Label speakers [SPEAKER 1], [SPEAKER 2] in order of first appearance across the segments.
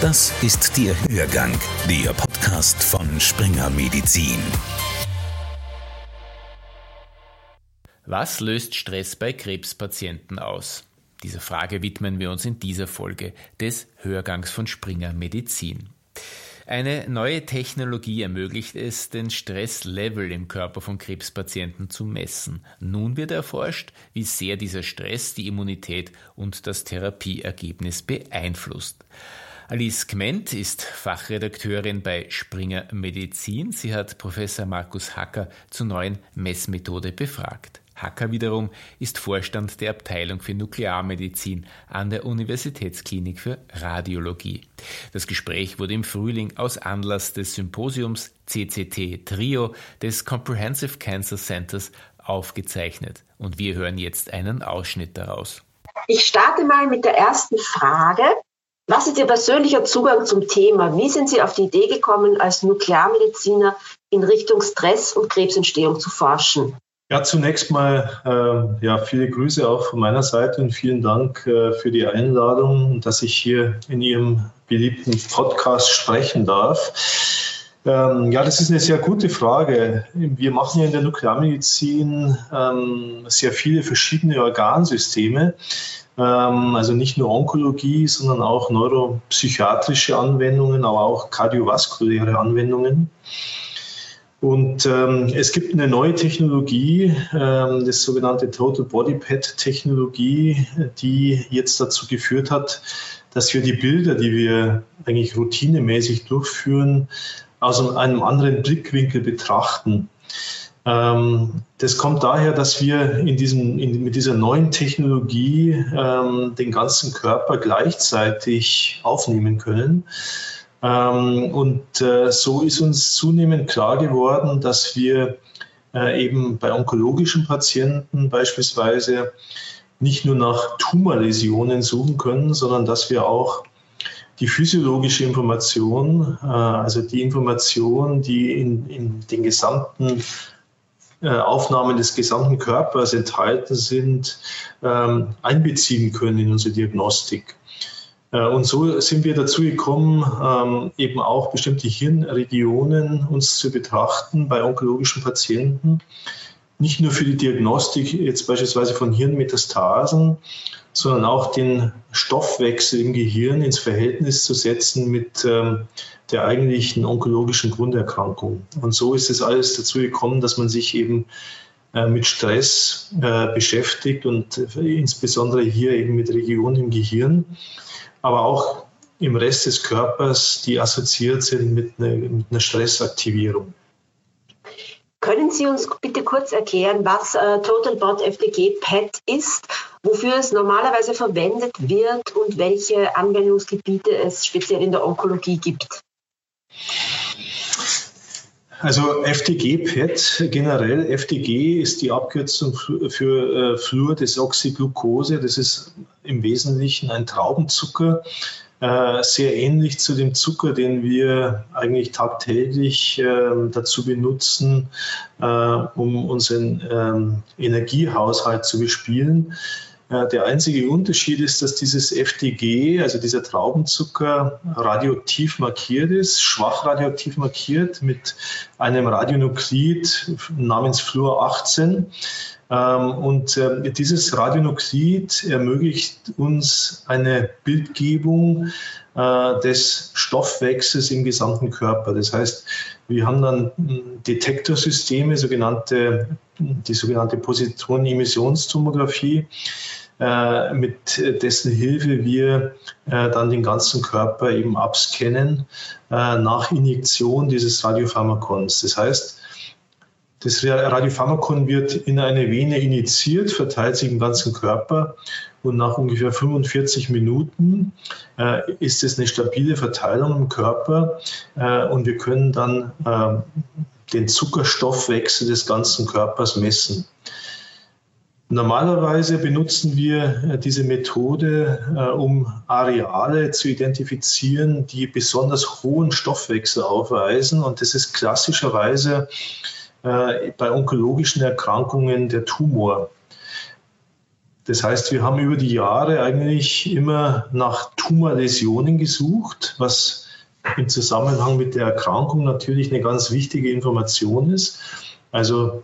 [SPEAKER 1] Das ist der Hörgang, der Podcast von Springer Medizin.
[SPEAKER 2] Was löst Stress bei Krebspatienten aus? Dieser Frage widmen wir uns in dieser Folge des Hörgangs von Springer Medizin. Eine neue Technologie ermöglicht es, den Stresslevel im Körper von Krebspatienten zu messen. Nun wird erforscht, wie sehr dieser Stress die Immunität und das Therapieergebnis beeinflusst. Alice Kment ist Fachredakteurin bei Springer Medizin. Sie hat Professor Markus Hacker zur neuen Messmethode befragt. Hacker wiederum ist Vorstand der Abteilung für Nuklearmedizin an der Universitätsklinik für Radiologie. Das Gespräch wurde im Frühling aus Anlass des Symposiums CCT Trio des Comprehensive Cancer Centers aufgezeichnet. Und wir hören jetzt einen Ausschnitt daraus.
[SPEAKER 3] Ich starte mal mit der ersten Frage. Was ist Ihr persönlicher Zugang zum Thema? Wie sind Sie auf die Idee gekommen, als Nuklearmediziner in Richtung Stress und Krebsentstehung zu forschen?
[SPEAKER 4] Ja, zunächst mal äh, ja, viele Grüße auch von meiner Seite und vielen Dank äh, für die Einladung, dass ich hier in Ihrem beliebten Podcast sprechen darf. Ähm, ja, das ist eine sehr gute Frage. Wir machen ja in der Nuklearmedizin ähm, sehr viele verschiedene Organsysteme. Ähm, also nicht nur Onkologie, sondern auch neuropsychiatrische Anwendungen, aber auch kardiovaskuläre Anwendungen. Und ähm, es gibt eine neue Technologie, ähm, das sogenannte Total Body Pad Technologie, die jetzt dazu geführt hat, dass wir die Bilder, die wir eigentlich routinemäßig durchführen, aus einem anderen Blickwinkel betrachten. Ähm, das kommt daher, dass wir in diesem, in, mit dieser neuen Technologie ähm, den ganzen Körper gleichzeitig aufnehmen können. Ähm, und äh, so ist uns zunehmend klar geworden, dass wir äh, eben bei onkologischen Patienten beispielsweise nicht nur nach Tumorläsionen suchen können, sondern dass wir auch die physiologische Information, äh, also die Information, die in, in den gesamten Aufnahmen des gesamten Körpers enthalten sind, ähm, einbeziehen können in unsere Diagnostik. Äh, und so sind wir dazu gekommen, ähm, eben auch bestimmte Hirnregionen uns zu betrachten bei onkologischen Patienten. Nicht nur für die Diagnostik jetzt beispielsweise von Hirnmetastasen, sondern auch den Stoffwechsel im Gehirn ins Verhältnis zu setzen mit ähm, der eigentlichen onkologischen Grunderkrankung. Und so ist es alles dazu gekommen, dass man sich eben äh, mit Stress äh, beschäftigt und insbesondere hier eben mit Regionen im Gehirn, aber auch im Rest des Körpers, die assoziiert sind mit einer, mit einer Stressaktivierung.
[SPEAKER 3] Können Sie uns bitte kurz erklären, was äh, TotalBot FDG PET ist, wofür es normalerweise verwendet wird und welche Anwendungsgebiete es speziell in der Onkologie gibt?
[SPEAKER 4] Also FDG-PET generell, FDG ist die Abkürzung für äh, Fluordesoxyglucose. Das ist im Wesentlichen ein Traubenzucker, äh, sehr ähnlich zu dem Zucker, den wir eigentlich tagtäglich äh, dazu benutzen, äh, um unseren ähm, Energiehaushalt zu bespielen. Der einzige Unterschied ist, dass dieses FDG, also dieser Traubenzucker, radioaktiv markiert ist, schwach radioaktiv markiert mit einem Radionuklid namens Fluor 18. Ähm, und ähm, dieses Radionuklid ermöglicht uns eine Bildgebung äh, des Stoffwechsels im gesamten Körper. Das heißt, wir haben dann Detektorsysteme, sogenannte, die sogenannte Positron-Emissionstomographie, äh, mit dessen Hilfe wir äh, dann den ganzen Körper eben abscannen nach Injektion dieses Radiopharmakons. Das heißt, das Radiopharmakon wird in eine Vene initiiert, verteilt sich im ganzen Körper und nach ungefähr 45 Minuten äh, ist es eine stabile Verteilung im Körper äh, und wir können dann äh, den Zuckerstoffwechsel des ganzen Körpers messen. Normalerweise benutzen wir äh, diese Methode, äh, um Areale zu identifizieren, die besonders hohen Stoffwechsel aufweisen. Und das ist klassischerweise äh, bei onkologischen Erkrankungen der Tumor. Das heißt, wir haben über die Jahre eigentlich immer nach Tumorläsionen gesucht, was im Zusammenhang mit der Erkrankung natürlich eine ganz wichtige Information ist. Also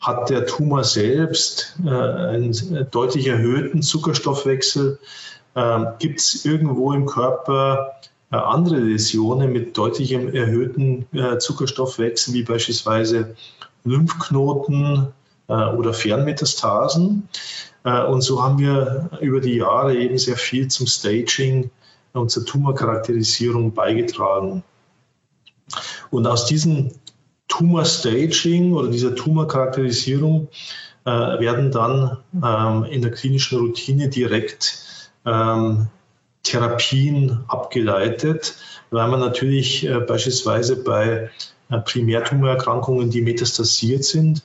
[SPEAKER 4] hat der Tumor selbst äh, einen deutlich erhöhten Zuckerstoffwechsel? Äh, Gibt es irgendwo im Körper andere Läsionen mit deutlichem erhöhten äh, Zuckerstoffwechsel, wie beispielsweise Lymphknoten äh, oder Fernmetastasen? Äh, und so haben wir über die Jahre eben sehr viel zum Staging und zur Tumorcharakterisierung beigetragen. Und aus diesem Tumor-Staging oder dieser Tumorcharakterisierung äh, werden dann ähm, in der klinischen Routine direkt ähm, Therapien abgeleitet, weil man natürlich äh, beispielsweise bei äh, Primärtumorerkrankungen, die metastasiert sind,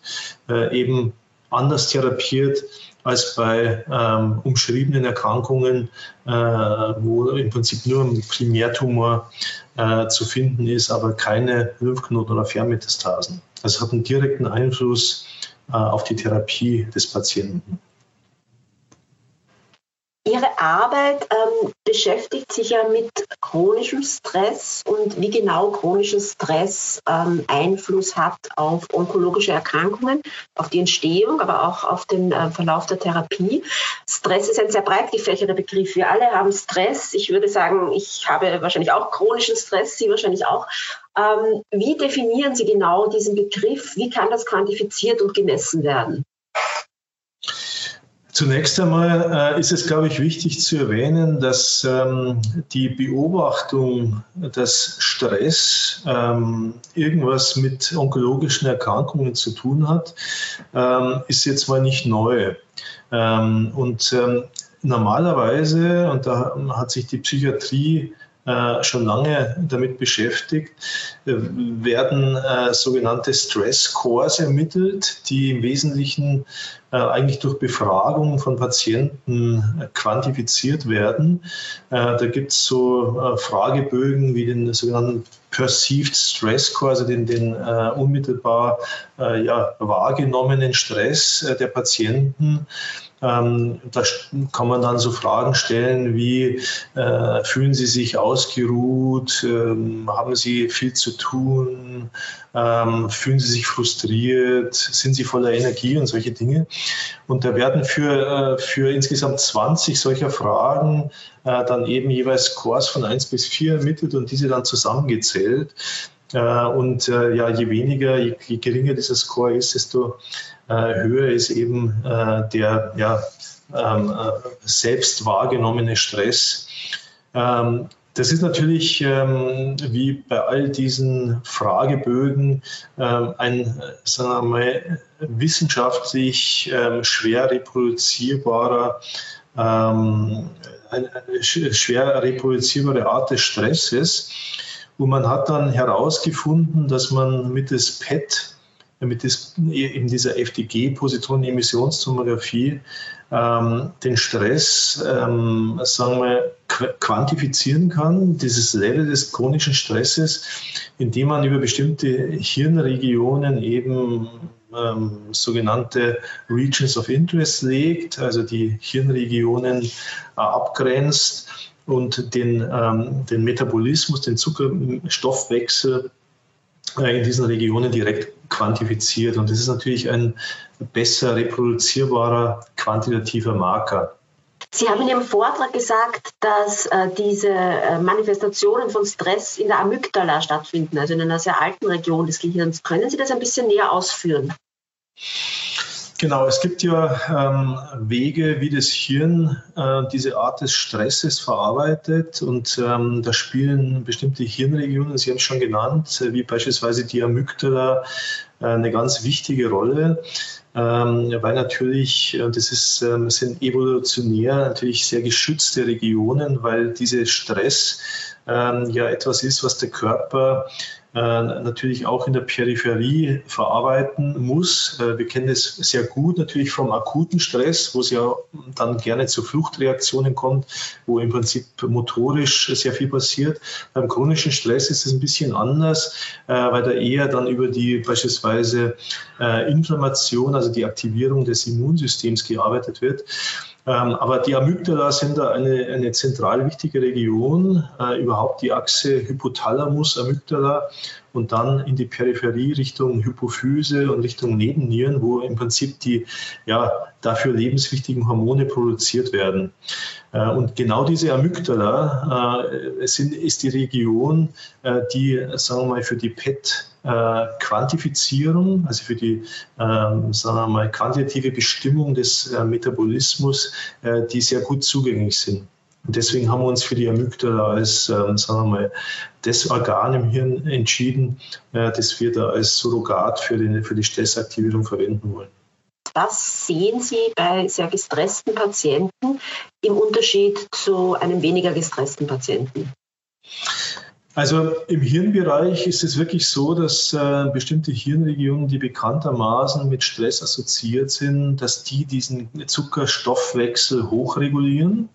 [SPEAKER 4] äh, eben anders therapiert als bei ähm, umschriebenen Erkrankungen, wo im Prinzip nur ein Primärtumor zu finden ist, aber keine Lymphknoten oder Fernmetastasen. Das hat einen direkten Einfluss auf die Therapie des Patienten.
[SPEAKER 3] Ihre Arbeit ähm, beschäftigt sich ja mit chronischem Stress und wie genau chronischer Stress ähm, Einfluss hat auf onkologische Erkrankungen, auf die Entstehung, aber auch auf den äh, Verlauf der Therapie. Stress ist ein sehr breit gefächerter Begriff. Wir alle haben Stress. Ich würde sagen, ich habe wahrscheinlich auch chronischen Stress, Sie wahrscheinlich auch. Ähm, wie definieren Sie genau diesen Begriff? Wie kann das quantifiziert und gemessen werden?
[SPEAKER 4] Zunächst einmal äh, ist es, glaube ich, wichtig zu erwähnen, dass ähm, die Beobachtung, dass Stress ähm, irgendwas mit onkologischen Erkrankungen zu tun hat, ähm, ist jetzt mal nicht neu. Und normalerweise, und da hat sich die Psychiatrie äh, schon lange damit beschäftigt, äh, werden sogenannte Stress-Scores ermittelt, die im Wesentlichen eigentlich durch Befragung von Patienten quantifiziert werden. Äh, da gibt es so Fragebögen wie den sogenannten Perceived Stress Score, also den, den unmittelbar ja, wahrgenommenen Stress der Patienten. Ähm, da kann man dann so Fragen stellen wie, äh, fühlen Sie sich ausgeruht, ähm, haben Sie viel zu tun, ähm, fühlen Sie sich frustriert, sind Sie voller Energie und solche Dinge. Und da werden für, äh, für insgesamt 20 solcher Fragen äh, dann eben jeweils Scores von 1 bis 4 ermittelt und diese dann zusammengezählt. Äh, und ja, je weniger, je, geringer dieser Score ist, desto höher ist eben der ja, ähm, äh, selbst wahrgenommene Stress. Das ist natürlich ähm, wie bei all diesen Fragebögen ähm, ein sagen wir mal, wissenschaftlich ähm, schwer reproduzierbarer ähm, eine schwer reproduzierbare Art des Stresses. Und man hat dann herausgefunden, dass man mit des PET damit es in dieser FDG-Positronen-Emissionstomographie ähm, den Stress, ähm, sagen wir, quantifizieren kann, dieses Level des chronischen Stresses, indem man über bestimmte Hirnregionen eben ähm, sogenannte Regions of Interest legt, also die Hirnregionen äh, abgrenzt und den, ähm, den Metabolismus, den Zuckerstoffwechsel äh, in diesen Regionen direkt quantifiziert. Und das ist natürlich ein besser reproduzierbarer quantitativer Marker.
[SPEAKER 3] Sie haben in Ihrem Vortrag gesagt, dass äh, diese äh, Manifestationen von Stress in der Amygdala stattfinden, also in einer sehr alten Region des Gehirns. Können Sie das ein bisschen näher ausführen?
[SPEAKER 4] Genau, es gibt ja ähm, Wege, wie das Hirn äh, diese Art des Stresses verarbeitet und ähm, da spielen bestimmte Hirnregionen, Sie haben es schon genannt, äh, wie beispielsweise die Amygdala, äh, eine ganz wichtige Rolle, ähm, weil natürlich, äh, das ist, ähm, sind evolutionär natürlich sehr geschützte Regionen, weil dieser Stress ähm, ja etwas ist, was der Körper natürlich auch in der Peripherie verarbeiten muss. Äh, wir kennen das sehr gut natürlich vom akuten Stress, wo es ja dann gerne zu Fluchtreaktionen kommt, wo im Prinzip motorisch sehr viel passiert. Beim chronischen Stress ist es ein bisschen anders, äh, weil da eher dann über die beispielsweise Inflammation, also die Aktivierung des Immunsystems gearbeitet wird. Ähm, aber die Amygdala sind da eine, eine zentral wichtige Region, äh, überhaupt die Achse Hypothalamus-Amygdala und dann in die Peripherie Richtung Hypophyse und Richtung Nebennieren, wo im Prinzip die ja, dafür lebenswichtigen Hormone produziert werden. Äh, und genau diese Amygdala äh, ist die Region, äh, die, sagen wir mal, für die PET Quantifizierung, also für die ähm, sagen wir mal, quantitative Bestimmung des äh, Metabolismus, äh, die sehr gut zugänglich sind. Und deswegen haben wir uns für die Amygdala als, ähm, sagen wir mal, das Organ im Hirn entschieden, äh, das wir da als Surrogat für, den, für die Stressaktivierung verwenden wollen.
[SPEAKER 3] Was sehen Sie bei sehr gestressten Patienten im Unterschied zu einem weniger gestressten Patienten?
[SPEAKER 4] Also im Hirnbereich ist es wirklich so, dass äh, bestimmte Hirnregionen, die bekanntermaßen mit Stress assoziiert sind, dass die diesen Zuckerstoffwechsel hochregulieren.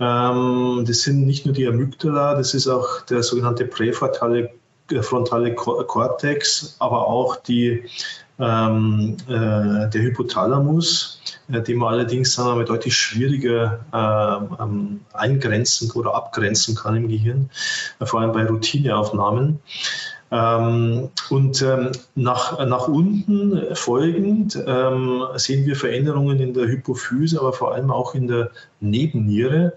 [SPEAKER 4] Ähm, das sind nicht nur die Amygdala, das ist auch der sogenannte präfrontale äh, frontale Kortex, aber auch die, ähm, äh, der Hypothalamus äh, die man allerdings sagen wir, deutlich schwieriger äh, ähm, eingrenzen oder abgrenzen kann im Gehirn, äh, vor allem bei Routineaufnahmen. Ähm, und ähm, nach, nach unten folgend ähm, sehen wir Veränderungen in der Hypophyse, aber vor allem auch in der Nebenniere.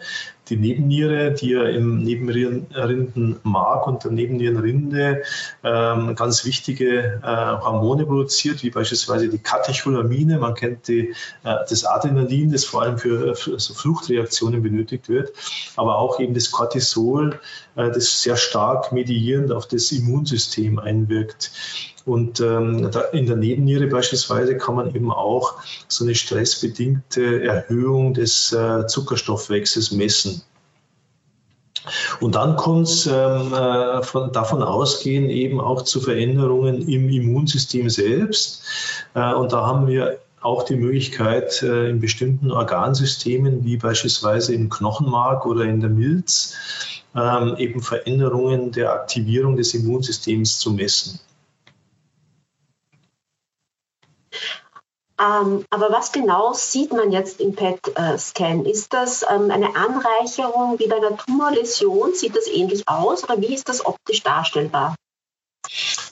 [SPEAKER 4] Die Nebenniere, die ja im Nebenrindenmark und der Nebennierenrinde ähm, ganz wichtige äh, Hormone produziert, wie beispielsweise die Katecholamine. Man kennt die, äh, das Adrenalin, das vor allem für, für so Fluchtreaktionen benötigt wird, aber auch eben das Cortisol, äh, das sehr stark medierend auf das Immunsystem einwirkt. Und ähm, in der Nebenniere beispielsweise kann man eben auch so eine stressbedingte Erhöhung des äh, Zuckerstoffwechsels messen. Und dann kann es ähm, äh, von, davon ausgehen, eben auch zu Veränderungen im Immunsystem selbst. Äh, und da haben wir auch die Möglichkeit, äh, in bestimmten Organsystemen, wie beispielsweise im Knochenmark oder in der Milz, ähm, eben Veränderungen der Aktivierung des Immunsystems zu messen.
[SPEAKER 3] Ähm, aber was genau sieht man jetzt im PET-Scan? Ist das ähm, eine Anreicherung wie bei einer Tumorläsion? Sieht das ähnlich aus oder wie ist das optisch darstellbar?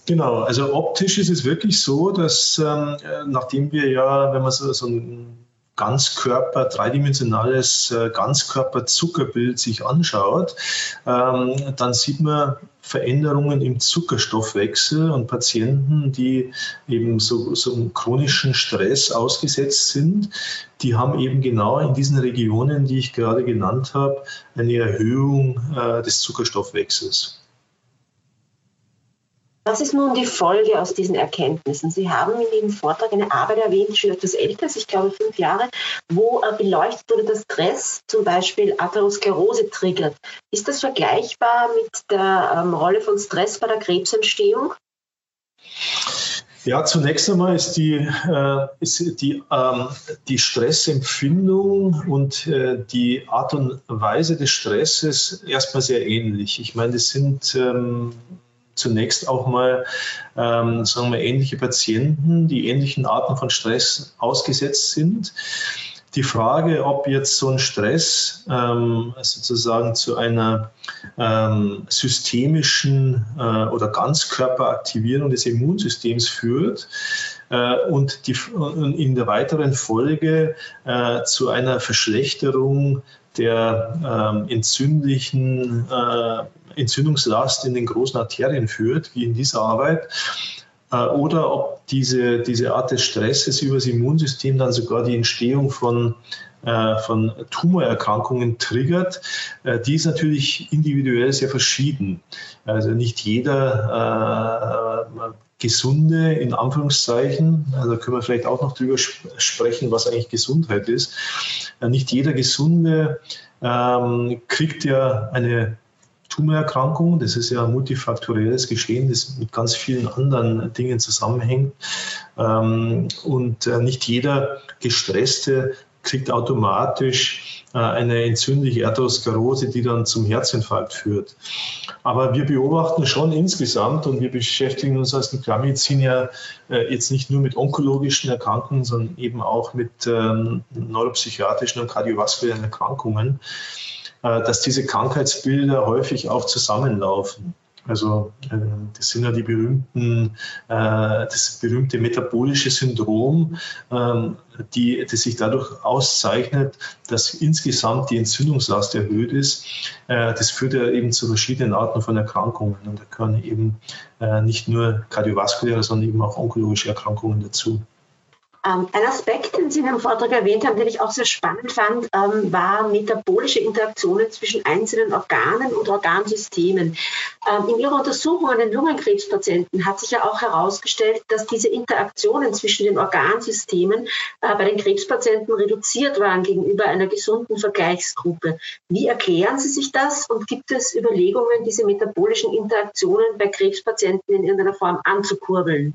[SPEAKER 4] Genau, also optisch ist es wirklich so, dass ähm, nachdem wir ja, wenn man so, so ein Ganzkörper, dreidimensionales äh, Ganzkörper-Zuckerbild sich anschaut, ähm, dann sieht man Veränderungen im Zuckerstoffwechsel und Patienten, die eben so, so einem chronischen Stress ausgesetzt sind, die haben eben genau in diesen Regionen, die ich gerade genannt habe, eine Erhöhung äh, des Zuckerstoffwechsels.
[SPEAKER 3] Was ist nun die Folge aus diesen Erkenntnissen? Sie haben in Ihrem Vortrag eine Arbeit erwähnt, schon etwas älter, ich glaube fünf Jahre, wo äh, beleuchtet wurde, dass Stress zum Beispiel Atherosklerose triggert. Ist das vergleichbar mit der ähm, Rolle von Stress bei der Krebsentstehung?
[SPEAKER 4] Ja, zunächst einmal ist die, äh, ist die, ähm, die Stressempfindung und äh, die Art und Weise des Stresses erstmal sehr ähnlich. Ich meine, das sind ähm, zunächst auch mal, ähm, sagen wir, ähnliche Patienten, die ähnlichen Arten von Stress ausgesetzt sind. Die Frage, ob jetzt so ein Stress ähm, sozusagen zu einer ähm, systemischen äh, oder Ganzkörperaktivierung des Immunsystems führt, und die, in der weiteren Folge äh, zu einer Verschlechterung der ähm, entzündlichen äh, Entzündungslast in den großen Arterien führt, wie in dieser Arbeit, äh, oder ob diese, diese Art des Stresses über das Immunsystem dann sogar die Entstehung von, äh, von Tumorerkrankungen triggert, äh, die ist natürlich individuell sehr verschieden. Also nicht jeder äh, gesunde, in Anführungszeichen, also können wir vielleicht auch noch drüber sp sprechen, was eigentlich Gesundheit ist. Äh, nicht jeder Gesunde ähm, kriegt ja eine Tumorerkrankung. Das ist ja ein multifaktorielles Geschehen, das mit ganz vielen anderen Dingen zusammenhängt. Ähm, und äh, nicht jeder Gestresste kriegt automatisch äh, eine entzündliche Arteriosklerose, die dann zum Herzinfarkt führt. Aber wir beobachten schon insgesamt und wir beschäftigen uns als Nuklearmedizin ja äh, jetzt nicht nur mit onkologischen Erkrankungen, sondern eben auch mit ähm, neuropsychiatrischen und kardiovaskulären Erkrankungen, äh, dass diese Krankheitsbilder häufig auch zusammenlaufen. Also äh, das sind ja die berühmten, äh, das berühmte metabolische Syndrom, ähm, die, das sich dadurch auszeichnet, dass insgesamt die Entzündungslast erhöht ist. Äh, das führt ja eben zu verschiedenen Arten von Erkrankungen. Und da gehören eben nicht nur kardiovaskuläre, sondern eben auch onkologische Erkrankungen dazu.
[SPEAKER 3] Ähm, ein Aspekt, den Sie in Ihrem Vortrag erwähnt haben, den ich auch sehr spannend fand, ähm, war metabolische Interaktionen zwischen einzelnen Organen und Organsystemen. Ähm, in Ihrer Untersuchung an den Lungenkrebspatienten hat sich ja auch herausgestellt, dass diese Interaktionen zwischen den Organsystemen äh, bei den Krebspatienten reduziert waren gegenüber einer gesunden Vergleichsgruppe. Wie erklären Sie sich das und gibt es Überlegungen, diese metabolischen Interaktionen bei Krebspatienten in irgendeiner Form anzukurbeln?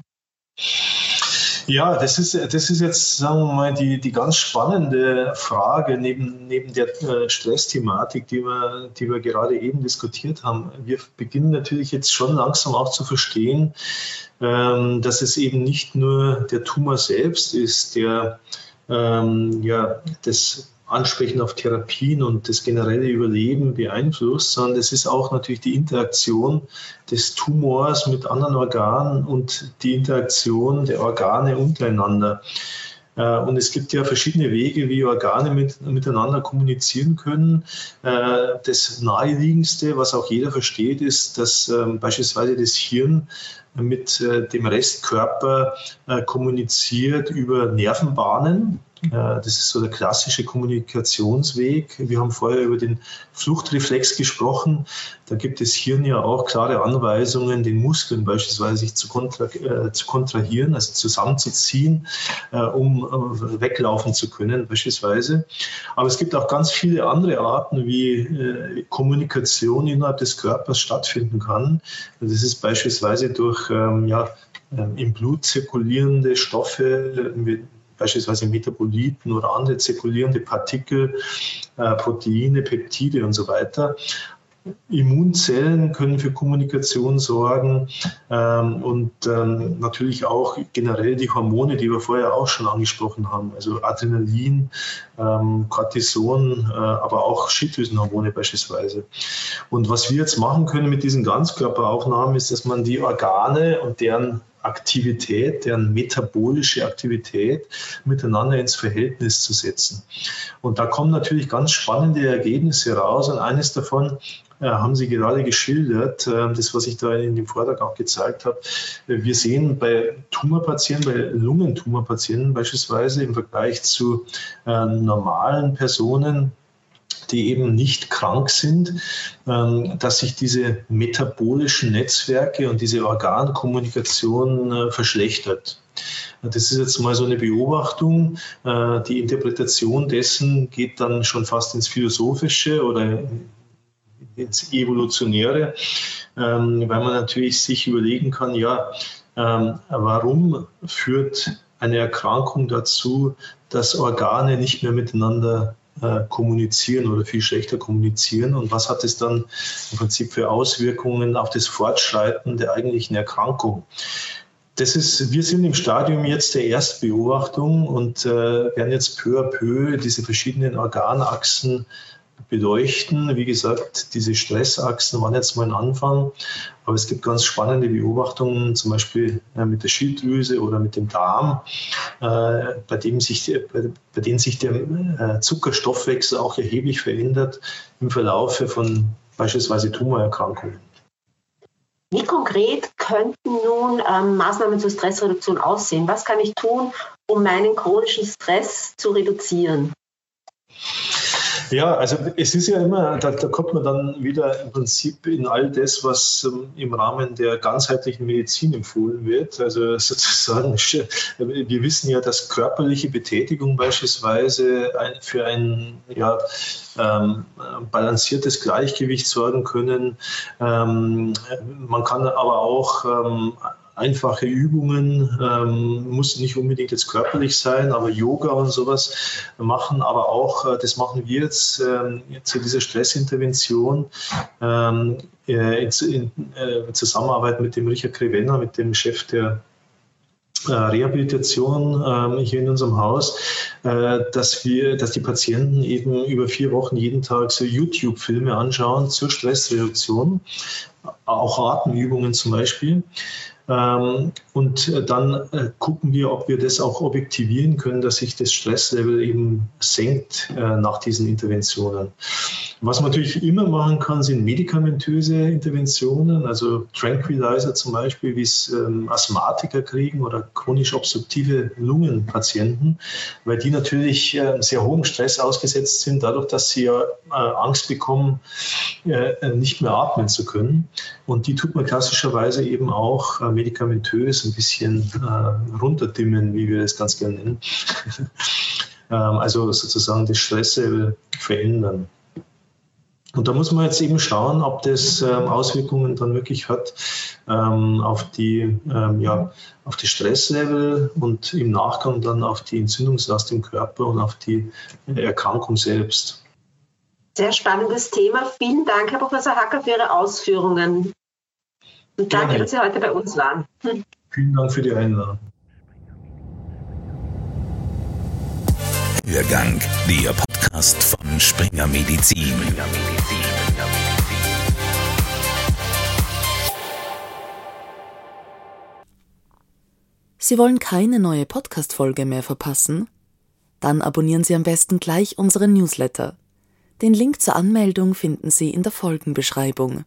[SPEAKER 4] Ja, das ist, das ist jetzt, sagen wir mal, die, die ganz spannende Frage neben, neben der äh, Stressthematik, die wir, die wir gerade eben diskutiert haben. Wir beginnen natürlich jetzt schon langsam auch zu verstehen, ähm, dass es eben nicht nur der Tumor selbst ist, der ähm, ja, das Ansprechen auf Therapien und das generelle Überleben beeinflusst, sondern es ist auch natürlich die Interaktion des Tumors mit anderen Organen und die Interaktion der Organe untereinander. Äh, und es gibt ja verschiedene Wege, wie Organe mit, miteinander kommunizieren können. Äh, das naheliegendste, was auch jeder versteht, ist, dass ähm, beispielsweise das Hirn mit äh, dem Restkörper kommuniziert über Nervenbahnen. Das ist so der klassische Kommunikationsweg. Wir haben vorher über den Fluchtreflex gesprochen. Da gibt es Hirn ja auch klare Anweisungen, den Muskeln beispielsweise sich zu, kontra äh, zu kontrahieren, also zusammenzuziehen, äh, um äh, weglaufen zu können beispielsweise. Aber es gibt auch ganz viele andere Arten, wie äh, Kommunikation innerhalb des Körpers stattfinden kann. Das ist beispielsweise durch ähm, ja, ähm, im Blut zirkulierende Stoffe, beispielsweise Metaboliten oder andere zirkulierende Partikel, äh, Proteine, Peptide und so weiter. Immunzellen können für Kommunikation sorgen ähm, und ähm, natürlich auch generell die Hormone, die wir vorher auch schon angesprochen haben, also Adrenalin, ähm, Cortison, äh, aber auch Schilddrüsenhormone beispielsweise. Und was wir jetzt machen können mit diesen Ganzkörperaufnahmen, ist, dass man die Organe und deren Aktivität, deren metabolische Aktivität miteinander ins Verhältnis zu setzen. Und da kommen natürlich ganz spannende Ergebnisse raus. Und eines davon äh, haben Sie gerade geschildert, äh, das, was ich da in dem Vortrag auch gezeigt habe. Wir sehen bei Tumorpatienten, bei Lungentumorpatienten beispielsweise im Vergleich zu äh, normalen Personen, die eben nicht krank sind, ähm, dass sich diese metabolischen Netzwerke und diese Organkommunikation äh, verschlechtert. Das ist jetzt mal so eine Beobachtung. Äh, die Interpretation dessen geht dann schon fast ins Philosophische oder ins Evolutionäre, ähm, weil man natürlich sich überlegen kann, ja, ähm, warum führt eine Erkrankung dazu, dass Organe nicht mehr miteinander kommunizieren oder viel schlechter kommunizieren und was hat es dann im Prinzip für Auswirkungen auf das Fortschreiten der eigentlichen Erkrankung. Das ist, wir sind im Stadium jetzt der Erstbeobachtung und äh, werden jetzt peu à peu diese verschiedenen Organachsen beleuchten. Wie gesagt, diese Stressachsen waren jetzt mal ein Anfang, aber es gibt ganz spannende Beobachtungen, zum Beispiel mit der Schilddrüse oder mit dem Darm, äh, bei, dem sich, bei denen sich der äh, Zuckerstoffwechsel auch erheblich verändert im Verlauf von beispielsweise Tumorerkrankungen.
[SPEAKER 3] Wie konkret könnten nun ähm, Maßnahmen zur Stressreduktion aussehen? Was kann ich tun, um meinen chronischen Stress zu reduzieren?
[SPEAKER 4] Ja, also es ist ja immer, da, da, kommt man dann wieder im Prinzip in all das, was ähm, im Rahmen der ganzheitlichen Medizin empfohlen wird. Also sozusagen, wir wissen ja, dass körperliche Betätigung beispielsweise für ein ja, ähm, balanciertes Gleichgewicht sorgen können. Ähm, man kann aber auch ähm, einfache Übungen, ähm, muss nicht unbedingt jetzt körperlich sein, aber Yoga und sowas machen, aber auch, äh, das machen wir jetzt äh, zu dieser Stressintervention ähm, äh, in, in äh, Zusammenarbeit mit dem Richard Krevenner, mit dem Chef der äh, Rehabilitation ähm, hier in unserem Haus, äh, dass wir, dass die Patienten eben über vier Wochen jeden Tag so YouTube-Filme anschauen zur Stressreduktion, auch Atemübungen zum Beispiel. Ähm, und äh, dann äh, gucken wir, ob wir das auch objektivieren können, dass sich das Stresslevel eben senkt äh, nach diesen Interventionen. Was man natürlich immer machen kann, sind medikamentöse Interventionen, also Tranquilizer zum Beispiel, wie es ähm, Asthmatiker kriegen oder chronisch obstruktive Lungenpatienten, weil die natürlich sehr hohem Stress ausgesetzt sind, dadurch, dass sie ja Angst bekommen, nicht mehr atmen zu können. Und die tut man klassischerweise eben auch medikamentös ein bisschen äh, runterdimmen, wie wir das ganz gerne nennen. ähm, also sozusagen das Stresslevel verändern. Und da muss man jetzt eben schauen, ob das ähm, Auswirkungen dann wirklich hat ähm, auf, die, ähm, ja, auf die Stresslevel und im Nachgang dann auf die Entzündungslast im Körper und auf die Erkrankung selbst.
[SPEAKER 3] Sehr spannendes Thema. Vielen Dank, Herr Professor Hacker, für Ihre Ausführungen. Und danke, dass Sie heute bei uns waren.
[SPEAKER 4] Vielen Dank für die Einladung.
[SPEAKER 1] Hörgang, der Podcast von Springer Medizin.
[SPEAKER 5] Sie wollen keine neue Podcast-Folge mehr verpassen? Dann abonnieren Sie am besten gleich unseren Newsletter. Den Link zur Anmeldung finden Sie in der Folgenbeschreibung.